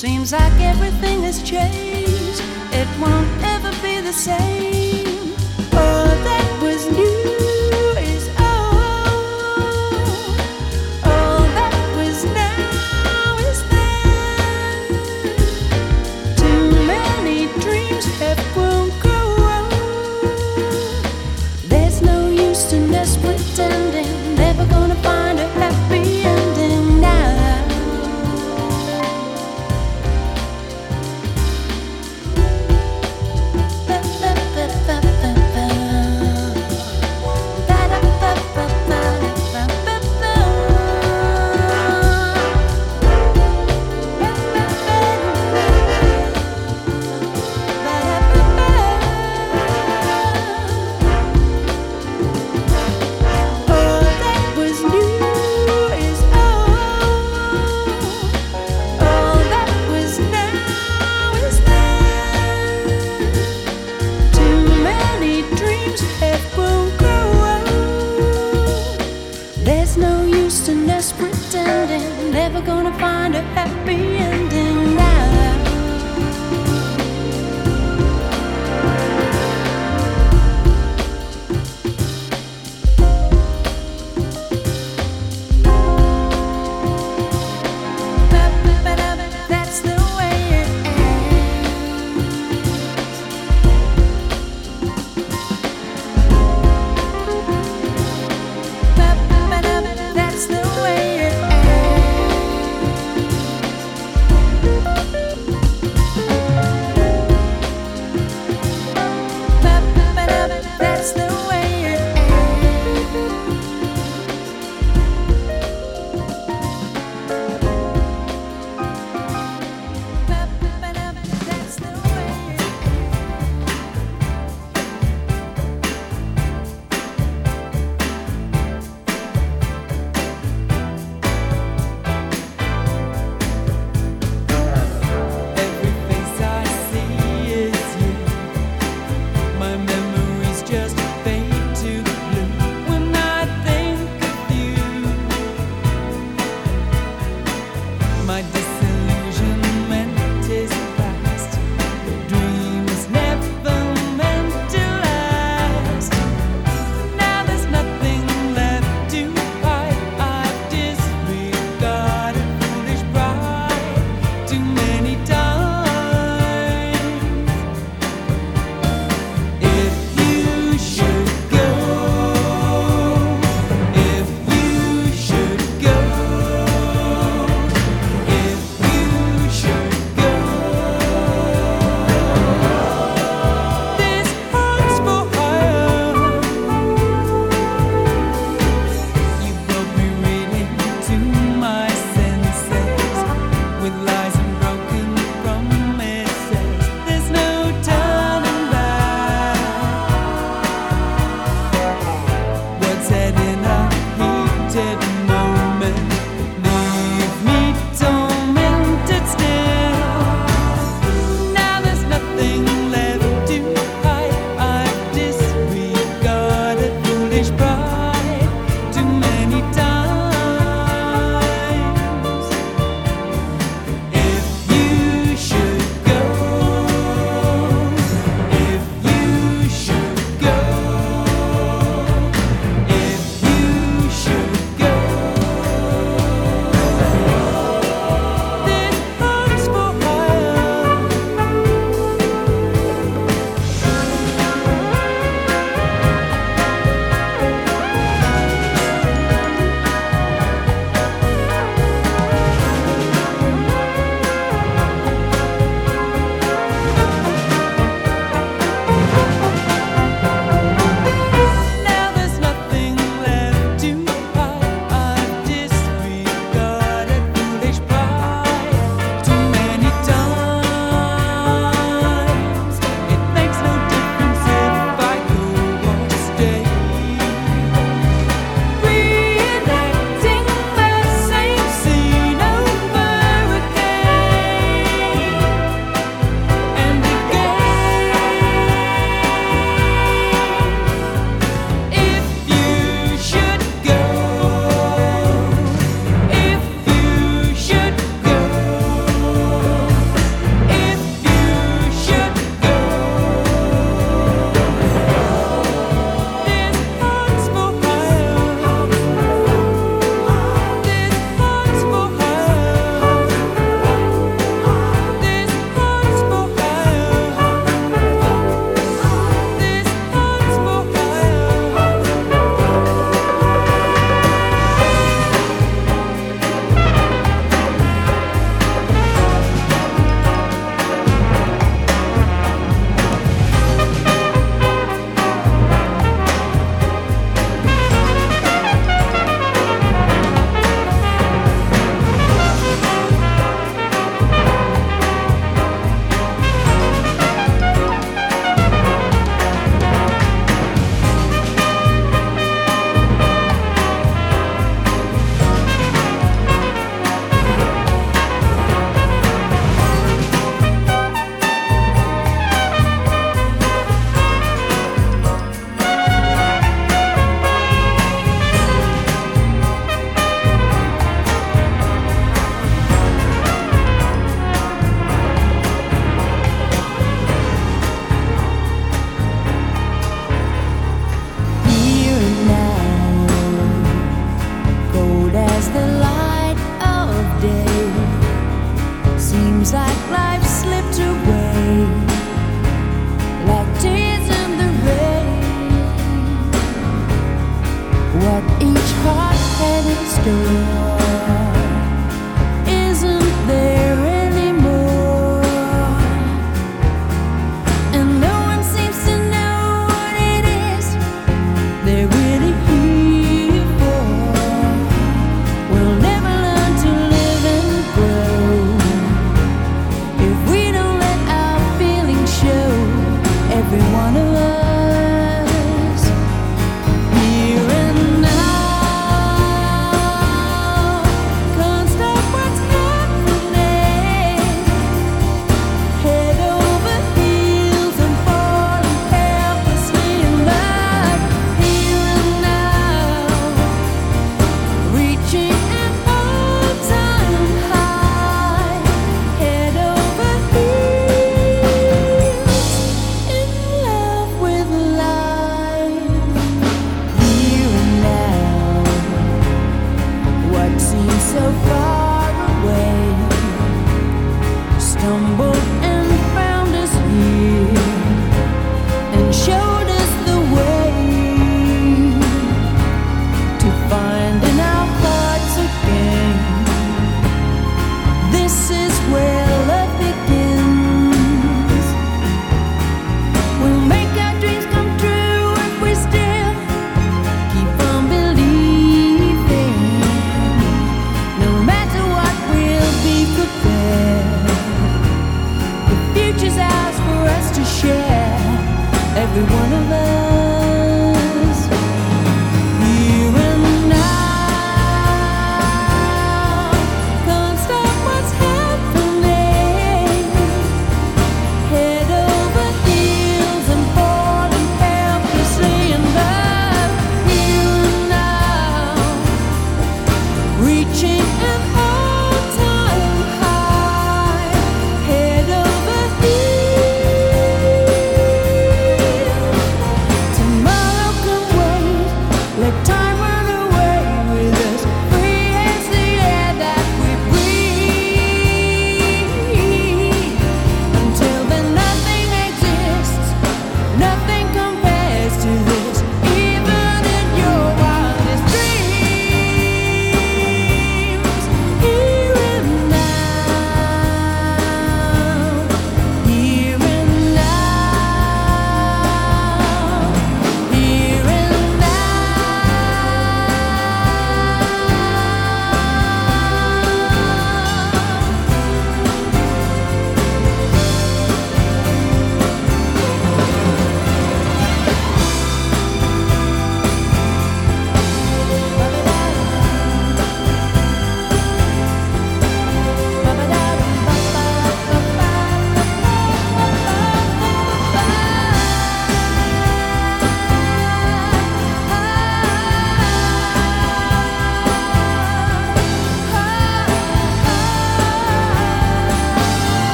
Seems like everything has changed. It won't ever be the same.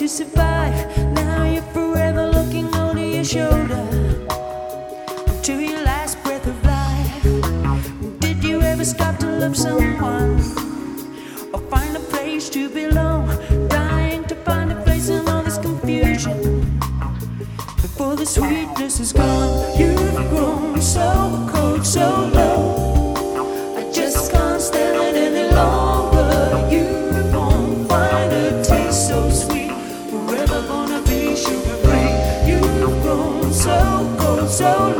to survive. Now you're forever looking over your shoulder to your last breath of life. Did you ever stop to love someone or find a place to belong? Dying to find a place in all this confusion. Before the sweetness is gone, you've grown so cold, so low. so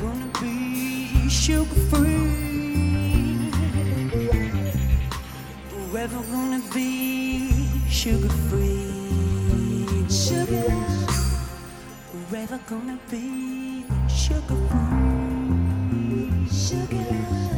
gonna be sugar free. Whoever wanna be sugar free, sugar. Whoever gonna be sugar free, sugar.